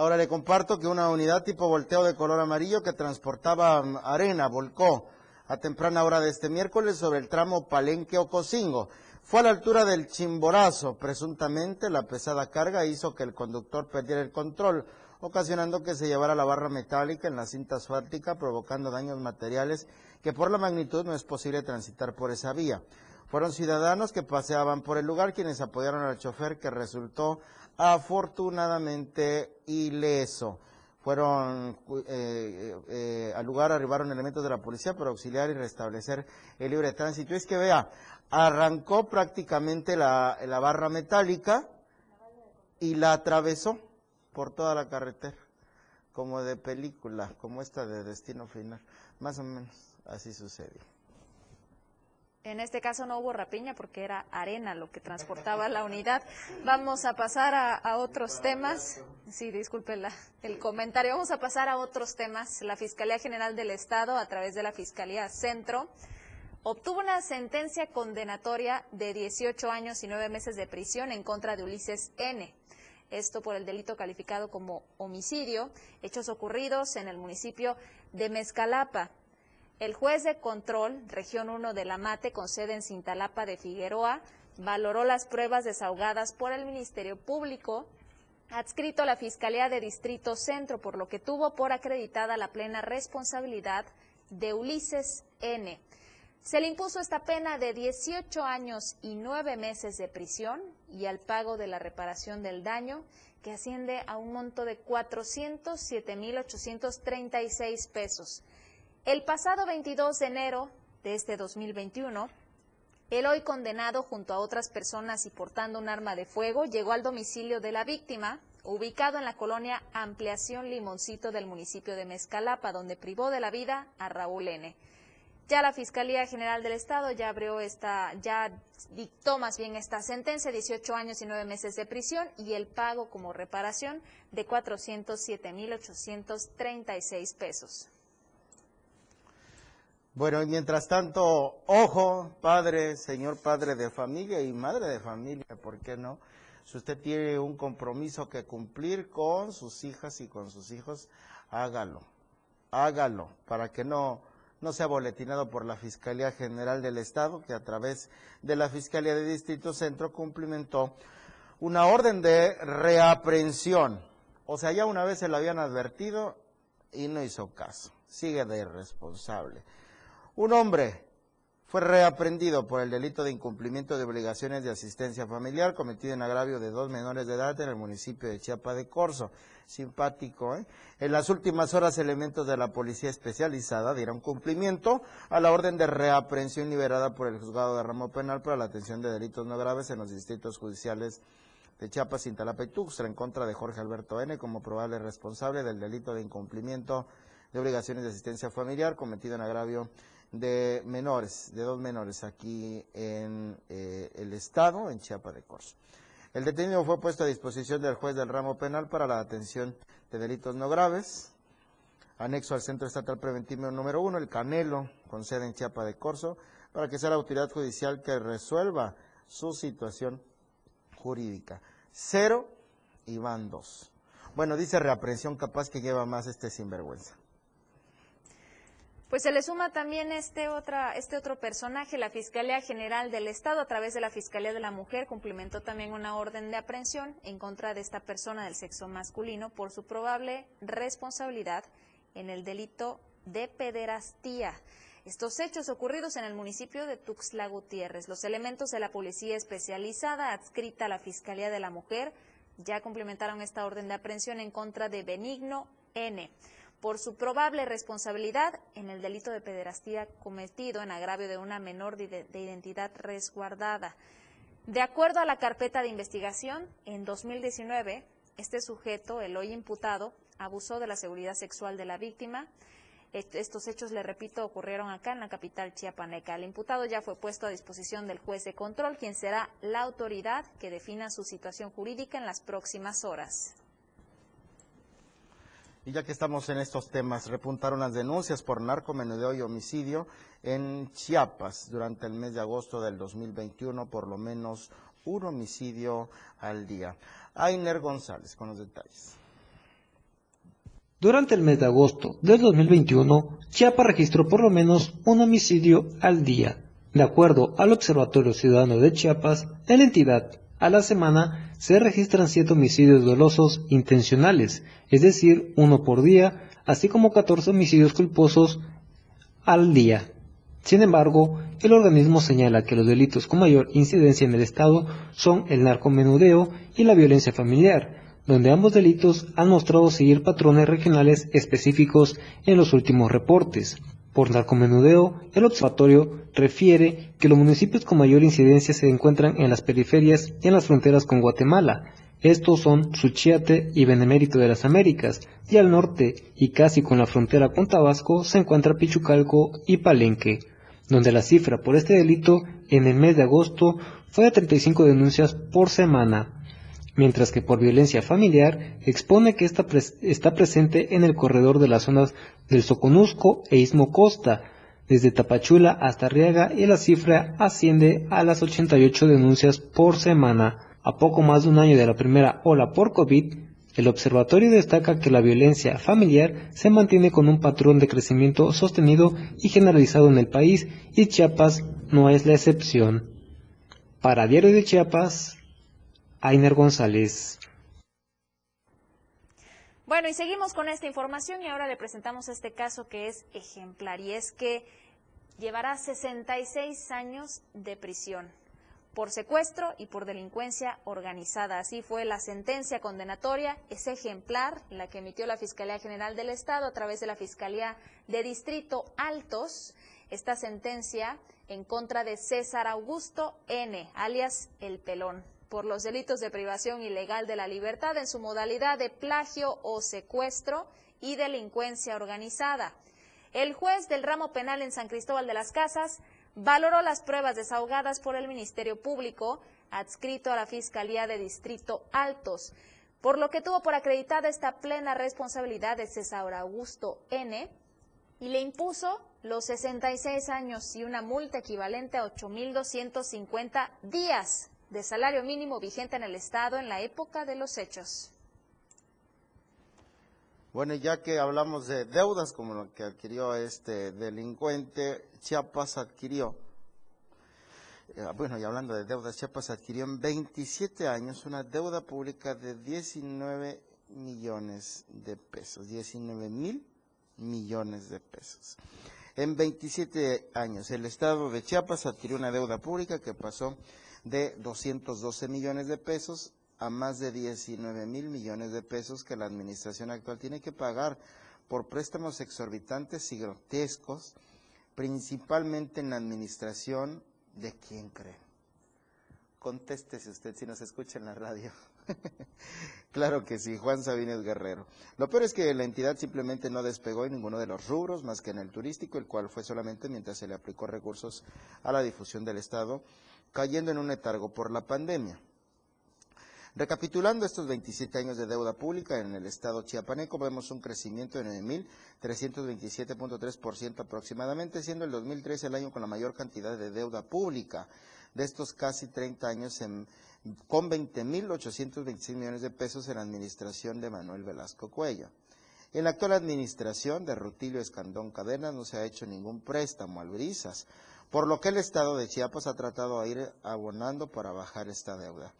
Ahora le comparto que una unidad tipo volteo de color amarillo que transportaba mm, arena volcó a temprana hora de este miércoles sobre el tramo Palenque-Ocosingo. Fue a la altura del Chimborazo. Presuntamente la pesada carga hizo que el conductor perdiera el control, ocasionando que se llevara la barra metálica en la cinta asfáltica, provocando daños materiales que por la magnitud no es posible transitar por esa vía. Fueron ciudadanos que paseaban por el lugar quienes apoyaron al chofer que resultó afortunadamente ileso. Fueron eh, eh, al lugar, arribaron elementos de la policía para auxiliar y restablecer el libre tránsito. Es que vea, arrancó prácticamente la, la barra metálica y la atravesó por toda la carretera, como de película, como esta de Destino Final. Más o menos así sucedió. En este caso no hubo rapiña porque era arena lo que transportaba la unidad. Vamos a pasar a, otros temas. Sí, disculpe la, el comentario. Vamos a pasar a otros temas. La Fiscalía General del Estado, a través de la Fiscalía Centro, obtuvo una sentencia condenatoria de 18 años y 9 meses de prisión en contra de Ulises N. Esto por el delito calificado como homicidio, hechos ocurridos en el municipio de Mezcalapa. El juez de control, región 1 de la Mate, con sede en Cintalapa de Figueroa, valoró las pruebas desahogadas por el Ministerio Público, adscrito a la Fiscalía de Distrito Centro, por lo que tuvo por acreditada la plena responsabilidad de Ulises N. Se le impuso esta pena de 18 años y 9 meses de prisión y al pago de la reparación del daño, que asciende a un monto de 407.836 pesos. El pasado 22 de enero de este 2021, el hoy condenado junto a otras personas y portando un arma de fuego llegó al domicilio de la víctima, ubicado en la colonia Ampliación Limoncito del municipio de Mezcalapa, donde privó de la vida a Raúl N. Ya la Fiscalía General del Estado ya abrió esta, ya dictó más bien esta sentencia, 18 años y 9 meses de prisión y el pago como reparación de 407.836 pesos. Bueno, y mientras tanto, ojo, padre, señor padre de familia y madre de familia, ¿por qué no? Si usted tiene un compromiso que cumplir con sus hijas y con sus hijos, hágalo, hágalo, para que no, no sea boletinado por la Fiscalía General del Estado, que a través de la Fiscalía de Distrito Centro cumplimentó una orden de reaprensión. O sea, ya una vez se lo habían advertido y no hizo caso. Sigue de irresponsable. Un hombre fue reaprendido por el delito de incumplimiento de obligaciones de asistencia familiar cometido en agravio de dos menores de edad en el municipio de Chiapa de Corzo. Simpático, ¿eh? En las últimas horas, elementos de la policía especializada dieron cumplimiento a la orden de reaprensión liberada por el juzgado de ramo penal para la atención de delitos no graves en los distritos judiciales de Chiapas, Cintalapa y Tuxtla en contra de Jorge Alberto N. como probable responsable del delito de incumplimiento de obligaciones de asistencia familiar cometido en agravio de menores, de dos menores aquí en eh, el estado, en Chiapa de Corzo. El detenido fue puesto a disposición del juez del ramo penal para la atención de delitos no graves, anexo al Centro Estatal Preventivo número uno, el Canelo, con sede en Chiapa de Corzo, para que sea la autoridad judicial que resuelva su situación jurídica. Cero y van dos. Bueno, dice reaprensión capaz que lleva más este sinvergüenza. Pues se le suma también este, otra, este otro personaje, la Fiscalía General del Estado, a través de la Fiscalía de la Mujer, cumplimentó también una orden de aprehensión en contra de esta persona del sexo masculino por su probable responsabilidad en el delito de pederastía. Estos hechos ocurridos en el municipio de Tuxtla Gutiérrez. Los elementos de la policía especializada adscrita a la Fiscalía de la Mujer ya cumplimentaron esta orden de aprehensión en contra de Benigno N por su probable responsabilidad en el delito de pederastía cometido en agravio de una menor de, identidad resguardada. De acuerdo a la carpeta de investigación, en 2019, este sujeto, el hoy imputado, abusó de la seguridad sexual de la víctima. Estos hechos, le repito, ocurrieron acá en la capital chiapaneca. El imputado ya fue puesto a disposición del juez de control, quien será la autoridad que defina su situación jurídica en las próximas horas. Y ya que estamos en estos temas, repuntaron las denuncias por narcomenudeo y homicidio en Chiapas durante el mes de agosto del 2021, por lo menos un homicidio al día. Ainer González con los detalles. Durante el mes de agosto del 2021, Chiapas registró por lo menos un homicidio al día. De acuerdo al Observatorio Ciudadano de Chiapas, en la entidad, a la semana se registran 7 homicidios dolosos intencionales, es decir, uno por día, así como 14 homicidios culposos al día. Sin embargo, el organismo señala que los delitos con mayor incidencia en el Estado son el narcomenudeo y la violencia familiar, donde ambos delitos han mostrado seguir patrones regionales específicos en los últimos reportes. Por narcomenudeo, el observatorio refiere que los municipios con mayor incidencia se encuentran en las periferias y en las fronteras con Guatemala. Estos son Suchiate y Benemérito de las Américas, y al norte, y casi con la frontera con Tabasco, se encuentra Pichucalco y Palenque, donde la cifra por este delito en el mes de agosto fue de 35 denuncias por semana, mientras que por violencia familiar expone que está, está presente en el corredor de las zonas del Soconusco e Istmo Costa, desde Tapachula hasta Arriaga y la cifra asciende a las 88 denuncias por semana. A poco más de un año de la primera ola por COVID, el observatorio destaca que la violencia familiar se mantiene con un patrón de crecimiento sostenido y generalizado en el país y Chiapas no es la excepción. Para Diario de Chiapas, Ainer González. Bueno, y seguimos con esta información y ahora le presentamos este caso que es ejemplar y es que llevará 66 años de prisión por secuestro y por delincuencia organizada. Así fue la sentencia condenatoria, es ejemplar, la que emitió la Fiscalía General del Estado a través de la Fiscalía de Distrito Altos. Esta sentencia en contra de César Augusto N., alias El Pelón por los delitos de privación ilegal de la libertad en su modalidad de plagio o secuestro y delincuencia organizada. El juez del ramo penal en San Cristóbal de las Casas valoró las pruebas desahogadas por el Ministerio Público adscrito a la Fiscalía de Distrito Altos, por lo que tuvo por acreditada esta plena responsabilidad de César Augusto N. y le impuso los 66 años y una multa equivalente a 8.250 días de salario mínimo vigente en el Estado en la época de los hechos. Bueno, ya que hablamos de deudas como lo que adquirió este delincuente, Chiapas adquirió, eh, bueno, y hablando de deudas, Chiapas adquirió en 27 años una deuda pública de 19 millones de pesos, 19 mil millones de pesos. En 27 años, el Estado de Chiapas adquirió una deuda pública que pasó de 212 millones de pesos a más de 19 mil millones de pesos que la administración actual tiene que pagar por préstamos exorbitantes y grotescos, principalmente en la administración de quién cree. Contéstese usted si nos escucha en la radio. *laughs* claro que sí, Juan Sabines Guerrero. Lo peor es que la entidad simplemente no despegó en ninguno de los rubros, más que en el turístico, el cual fue solamente mientras se le aplicó recursos a la difusión del Estado cayendo en un letargo por la pandemia. Recapitulando estos 27 años de deuda pública en el estado chiapaneco, vemos un crecimiento de 9.327.3% aproximadamente, siendo el 2013 el año con la mayor cantidad de deuda pública. De estos casi 30 años en, con 20.826 millones de pesos en la administración de Manuel Velasco Cuello. En la actual administración de Rutilio Escandón Cadenas no se ha hecho ningún préstamo al Brisas, por lo que el Estado de Chiapas ha tratado de ir abonando para bajar esta deuda.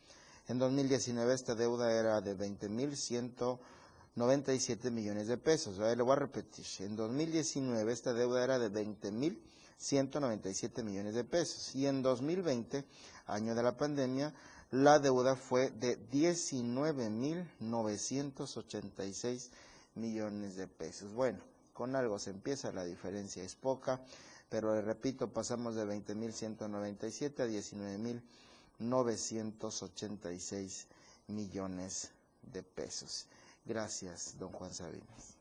En 2019 esta deuda era de 20.197 millones de pesos. Voy a repetir, en 2019 esta deuda era de 20.197 millones de pesos y en 2020, año de la pandemia, la deuda fue de 19.986 millones de pesos. Bueno, con algo se empieza, la diferencia es poca pero le repito, pasamos de 20.197 a 19.986 millones de pesos. Gracias, don Juan Sabinas.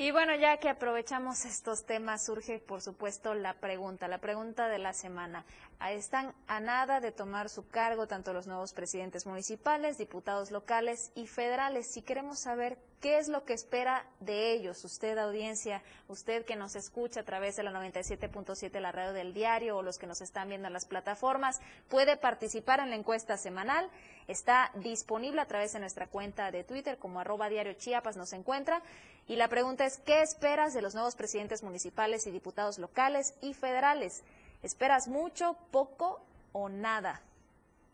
Y bueno, ya que aprovechamos estos temas, surge por supuesto la pregunta, la pregunta de la semana. Están a nada de tomar su cargo tanto los nuevos presidentes municipales, diputados locales y federales. Si queremos saber ¿Qué es lo que espera de ellos? Usted, audiencia, usted que nos escucha a través de la 97.7, la radio del diario, o los que nos están viendo en las plataformas, puede participar en la encuesta semanal. Está disponible a través de nuestra cuenta de Twitter, como arroba diario Chiapas nos encuentra. Y la pregunta es, ¿qué esperas de los nuevos presidentes municipales y diputados locales y federales? ¿Esperas mucho, poco o nada?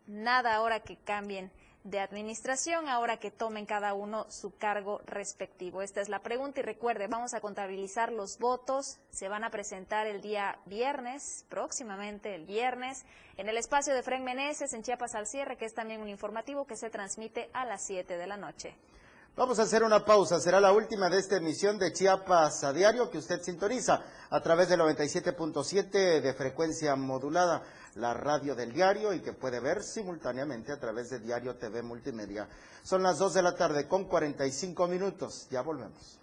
Nada ahora que cambien de administración ahora que tomen cada uno su cargo respectivo? Esta es la pregunta y recuerde, vamos a contabilizar los votos, se van a presentar el día viernes, próximamente el viernes, en el espacio de Fren Meneses en Chiapas al cierre, que es también un informativo que se transmite a las 7 de la noche. Vamos a hacer una pausa, será la última de esta emisión de Chiapas a diario que usted sintoniza a través del 97.7 de frecuencia modulada la radio del diario y que puede ver simultáneamente a través de Diario TV Multimedia. Son las 2 de la tarde con 45 minutos. Ya volvemos.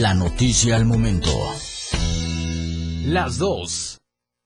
La noticia al momento. Las 2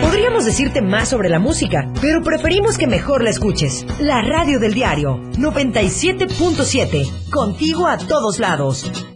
Podríamos decirte más sobre la música, pero preferimos que mejor la escuches. La radio del diario 97.7, contigo a todos lados.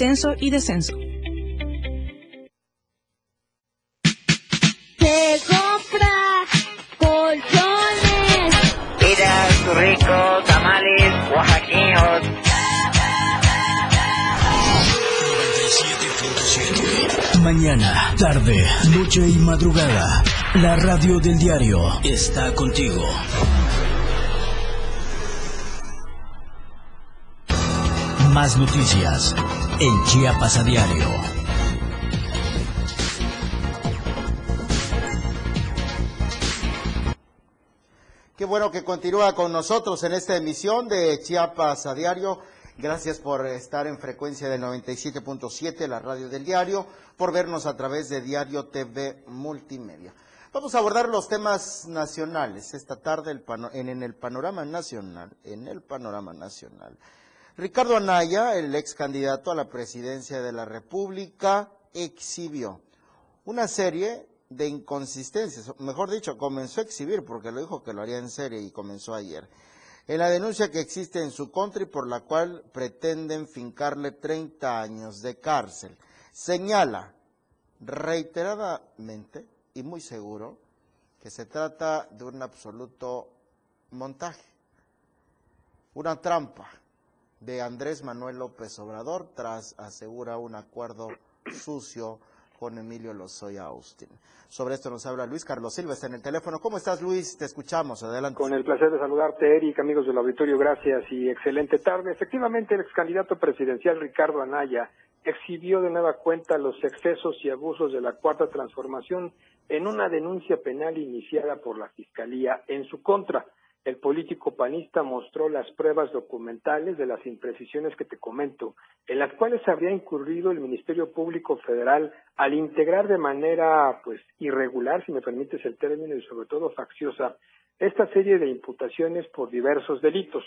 ascenso y descenso. Se compra colchones. Mira, rico, tamales, oaxaqueños. Mañana, tarde, noche y madrugada, la radio del diario está contigo. Más noticias en Chiapas a diario. Qué bueno que continúa con nosotros en esta emisión de Chiapas a diario. Gracias por estar en frecuencia del 97.7, la radio del diario, por vernos a través de Diario TV Multimedia. Vamos a abordar los temas nacionales esta tarde en, en el panorama nacional, en el panorama nacional. Ricardo Anaya, el ex candidato a la presidencia de la República, exhibió una serie de inconsistencias, mejor dicho, comenzó a exhibir porque lo dijo que lo haría en serie y comenzó ayer, en la denuncia que existe en su contra y por la cual pretenden fincarle 30 años de cárcel. Señala reiteradamente y muy seguro que se trata de un absoluto montaje, una trampa de Andrés Manuel López Obrador tras asegura un acuerdo sucio con Emilio Lozoya Austin. Sobre esto nos habla Luis Carlos Silva, está en el teléfono. ¿Cómo estás, Luis? Te escuchamos. Adelante. Con el placer de saludarte, Eric, amigos del auditorio, gracias y excelente tarde. Efectivamente, el ex candidato presidencial Ricardo Anaya exhibió de nueva cuenta los excesos y abusos de la Cuarta Transformación en una denuncia penal iniciada por la Fiscalía en su contra. El político panista mostró las pruebas documentales de las imprecisiones que te comento, en las cuales habría incurrido el Ministerio Público Federal al integrar de manera pues irregular, si me permites el término, y sobre todo facciosa, esta serie de imputaciones por diversos delitos.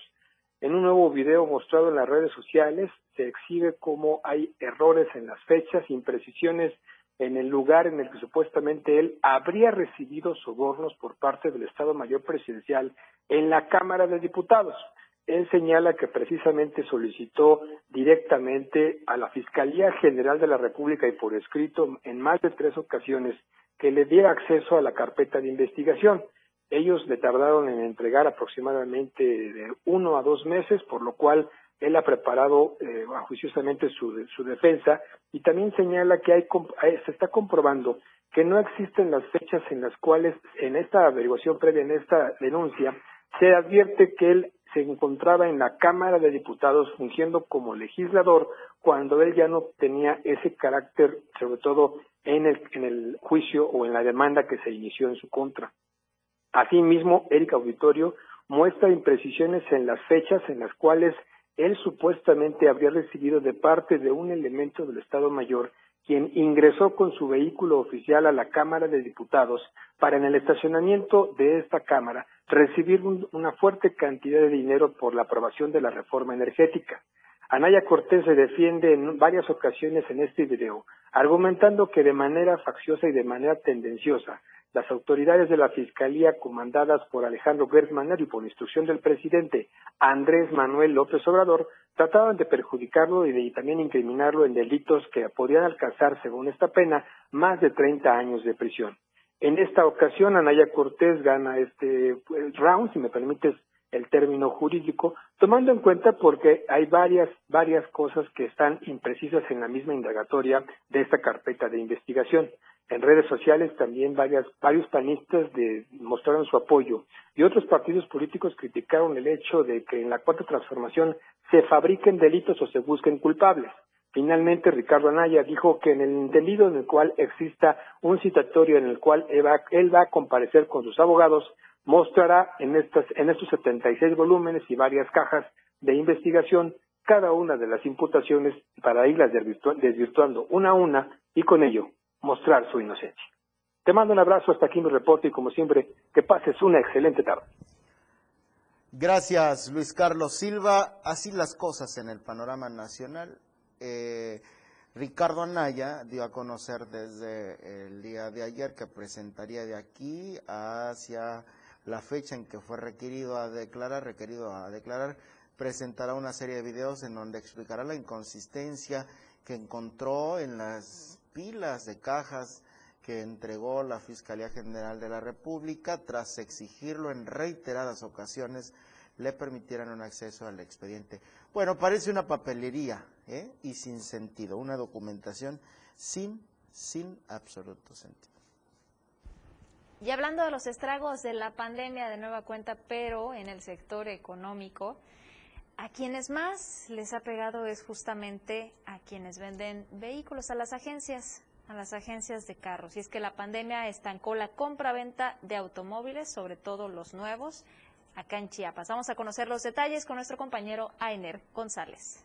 En un nuevo video mostrado en las redes sociales se exhibe cómo hay errores en las fechas, imprecisiones en el lugar en el que supuestamente él habría recibido sobornos por parte del Estado Mayor Presidencial en la Cámara de Diputados. Él señala que precisamente solicitó directamente a la Fiscalía General de la República y por escrito en más de tres ocasiones que le diera acceso a la carpeta de investigación. Ellos le tardaron en entregar aproximadamente de uno a dos meses, por lo cual él ha preparado eh, juiciosamente su, su, defensa y también señala que hay, se está comprobando que no existen las fechas en las cuales en esta averiguación previa, en esta denuncia, se advierte que él se encontraba en la Cámara de Diputados fungiendo como legislador cuando él ya no tenía ese carácter, sobre todo en el, en el juicio o en la demanda que se inició en su contra. Asimismo, Eric Auditorio muestra imprecisiones en las fechas en las cuales él supuestamente habría recibido de parte de un elemento del Estado Mayor quien ingresó con su vehículo oficial a la Cámara de Diputados para en el estacionamiento de esta Cámara recibir una fuerte cantidad de dinero por la aprobación de la reforma energética. Anaya Cortés se defiende en varias ocasiones en este video, argumentando que de manera facciosa y de manera tendenciosa las autoridades de la Fiscalía comandadas por Alejandro Gertz y por instrucción del presidente Andrés Manuel López Obrador trataban de perjudicarlo y de también incriminarlo en delitos que podrían alcanzar, según esta pena, más de 30 años de prisión. En esta ocasión, Anaya Cortés gana este pues, round, si me permites el término jurídico, tomando en cuenta porque hay varias, varias cosas que están imprecisas en la misma indagatoria de esta carpeta de investigación. En redes sociales también varias, varios panistas de, mostraron su apoyo y otros partidos políticos criticaron el hecho de que en la cuarta transformación se fabriquen delitos o se busquen culpables. Finalmente, Ricardo Anaya dijo que en el entendido en el cual exista un citatorio en el cual él va, a comparecer con sus abogados, mostrará en, estas, en estos 76 volúmenes y varias cajas de investigación cada una de las imputaciones para irlas desvirtuando una a una y con ello mostrar su inocencia. Te mando un abrazo, hasta aquí mi reporte y como siempre, que pases una excelente tarde. Gracias, Luis Carlos Silva. Así las cosas en el panorama nacional. Eh, Ricardo Anaya dio a conocer desde el día de ayer que presentaría de aquí hacia la fecha en que fue requerido a declarar, requerido a declarar, presentará una serie de videos en donde explicará la inconsistencia que encontró en las pilas de cajas que entregó la Fiscalía General de la República tras exigirlo en reiteradas ocasiones le permitieran un acceso al expediente. Bueno, parece una papelería ¿eh? y sin sentido, una documentación sin, sin absoluto sentido. Y hablando de los estragos de la pandemia de nueva cuenta, pero en el sector económico, a quienes más les ha pegado es justamente a quienes venden vehículos, a las agencias, a las agencias de carros. Y es que la pandemia estancó la compra-venta de automóviles, sobre todo los nuevos, acá en Chiapas. Vamos a conocer los detalles con nuestro compañero Ainer González.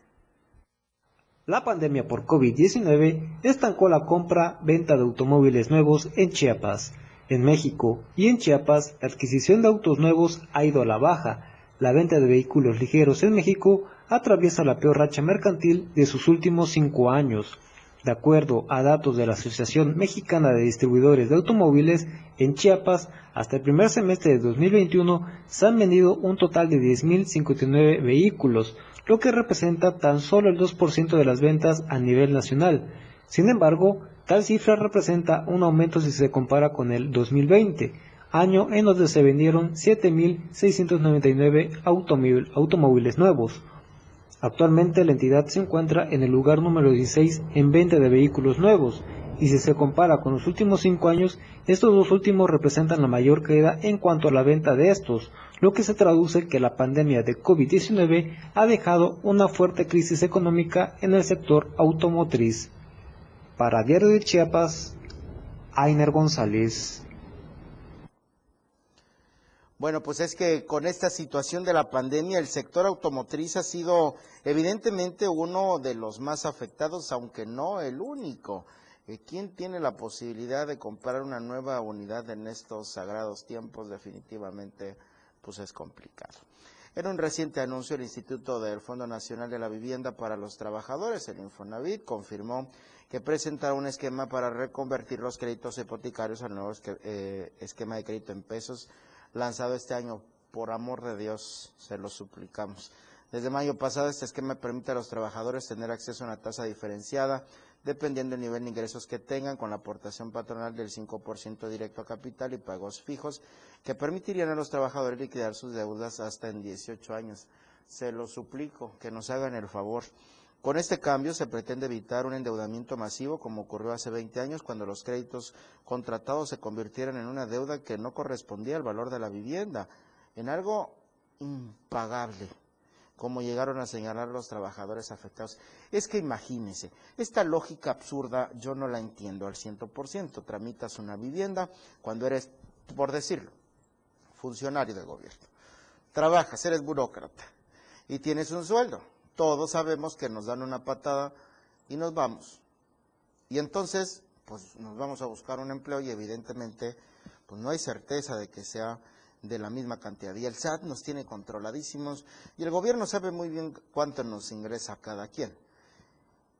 La pandemia por COVID-19 estancó la compra-venta de automóviles nuevos en Chiapas. En México y en Chiapas, la adquisición de autos nuevos ha ido a la baja la venta de vehículos ligeros en México atraviesa la peor racha mercantil de sus últimos cinco años. De acuerdo a datos de la Asociación Mexicana de Distribuidores de Automóviles, en Chiapas, hasta el primer semestre de 2021 se han vendido un total de 10.059 vehículos, lo que representa tan solo el 2% de las ventas a nivel nacional. Sin embargo, tal cifra representa un aumento si se compara con el 2020 año en donde se vendieron 7.699 automóviles nuevos. Actualmente la entidad se encuentra en el lugar número 16 en venta de vehículos nuevos y si se compara con los últimos cinco años, estos dos últimos representan la mayor caída en cuanto a la venta de estos, lo que se traduce que la pandemia de COVID-19 ha dejado una fuerte crisis económica en el sector automotriz. Para Diario de Chiapas, Ainer González. Bueno, pues es que con esta situación de la pandemia, el sector automotriz ha sido evidentemente uno de los más afectados, aunque no el único. Eh, ¿Quién tiene la posibilidad de comprar una nueva unidad en estos sagrados tiempos? Definitivamente, pues es complicado. En un reciente anuncio, el Instituto del Fondo Nacional de la Vivienda para los Trabajadores, el Infonavit, confirmó que presenta un esquema para reconvertir los créditos hipotecarios al nuevo eh, esquema de crédito en pesos lanzado este año. Por amor de Dios, se lo suplicamos. Desde mayo pasado, este esquema permite a los trabajadores tener acceso a una tasa diferenciada, dependiendo del nivel de ingresos que tengan, con la aportación patronal del 5% directo a capital y pagos fijos, que permitirían a los trabajadores liquidar sus deudas hasta en 18 años. Se lo suplico, que nos hagan el favor. Con este cambio se pretende evitar un endeudamiento masivo como ocurrió hace 20 años cuando los créditos contratados se convirtieron en una deuda que no correspondía al valor de la vivienda, en algo impagable, como llegaron a señalar los trabajadores afectados. Es que imagínense, esta lógica absurda yo no la entiendo al ciento por ciento. Tramitas una vivienda cuando eres, por decirlo, funcionario del gobierno. Trabajas, eres burócrata y tienes un sueldo todos sabemos que nos dan una patada y nos vamos. Y entonces, pues nos vamos a buscar un empleo y evidentemente, pues no hay certeza de que sea de la misma cantidad. Y el SAT nos tiene controladísimos y el gobierno sabe muy bien cuánto nos ingresa cada quien.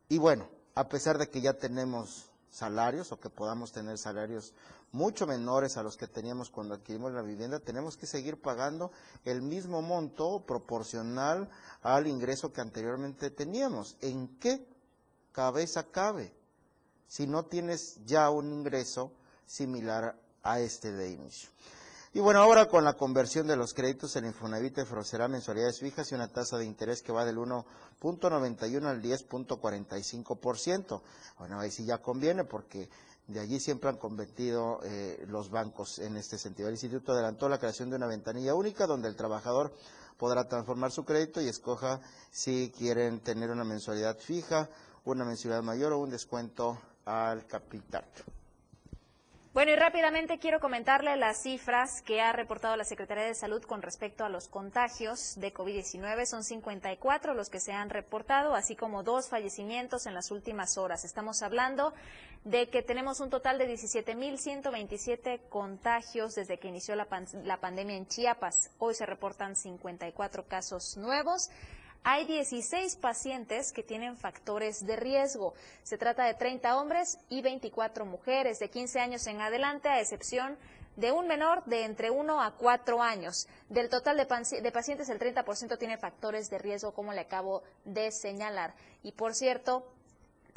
Y bueno, a pesar de que ya tenemos salarios o que podamos tener salarios mucho menores a los que teníamos cuando adquirimos la vivienda, tenemos que seguir pagando el mismo monto proporcional al ingreso que anteriormente teníamos. ¿En qué cabeza cabe si no tienes ya un ingreso similar a este de inicio? Y bueno, ahora con la conversión de los créditos, el Infonavit ofrecerá mensualidades fijas y una tasa de interés que va del 1.91 al 10.45%. Bueno, ahí sí ya conviene porque de allí siempre han convertido eh, los bancos en este sentido. El instituto adelantó la creación de una ventanilla única donde el trabajador podrá transformar su crédito y escoja si quieren tener una mensualidad fija, una mensualidad mayor o un descuento al capital. Bueno, y rápidamente quiero comentarle las cifras que ha reportado la Secretaría de Salud con respecto a los contagios de COVID-19. Son 54 los que se han reportado, así como dos fallecimientos en las últimas horas. Estamos hablando de que tenemos un total de 17.127 contagios desde que inició la, la pandemia en Chiapas. Hoy se reportan 54 casos nuevos hay 16 pacientes que tienen factores de riesgo. Se trata de 30 hombres y 24 mujeres de 15 años en adelante, a excepción de un menor de entre 1 a 4 años. Del total de, de pacientes, el 30% tiene factores de riesgo, como le acabo de señalar. Y por cierto,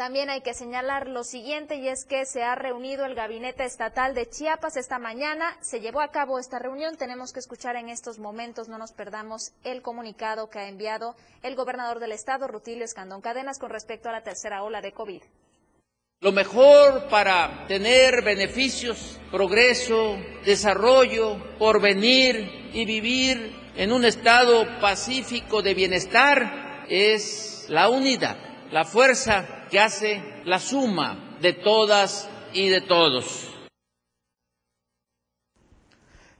también hay que señalar lo siguiente y es que se ha reunido el Gabinete Estatal de Chiapas esta mañana. Se llevó a cabo esta reunión. Tenemos que escuchar en estos momentos, no nos perdamos, el comunicado que ha enviado el gobernador del estado, Rutilio Escandón Cadenas, con respecto a la tercera ola de COVID. Lo mejor para tener beneficios, progreso, desarrollo, porvenir y vivir en un estado pacífico de bienestar es la unidad, la fuerza que hace la suma de todas y de todos.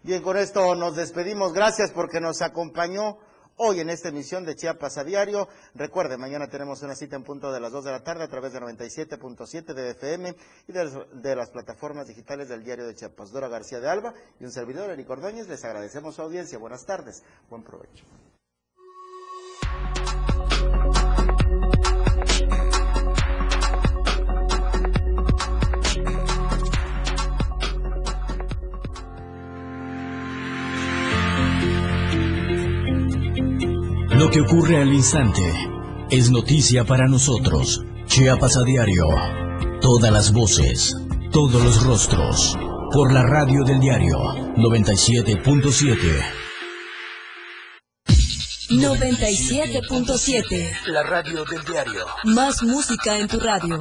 Bien, con esto nos despedimos. Gracias porque nos acompañó hoy en esta emisión de Chiapas a Diario. Recuerde, mañana tenemos una cita en punto de las 2 de la tarde a través de 97.7 de FM y de, las plataformas digitales del Diario de Chiapas. Dora García de Alba y un servidor, Eric Ordóñez, les agradecemos su audiencia. Buenas tardes. Buen provecho. Lo que ocurre al instante es noticia para nosotros. Chiapas a diario. Todas las voces, todos los rostros. Por la radio del diario 97.7. 97.7. La radio del diario. Más música en tu radio.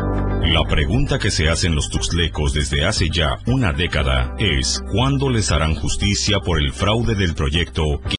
La pregunta que se hacen los tuxtlecos desde hace ya una década es ¿cuándo les harán justicia por el fraude del proyecto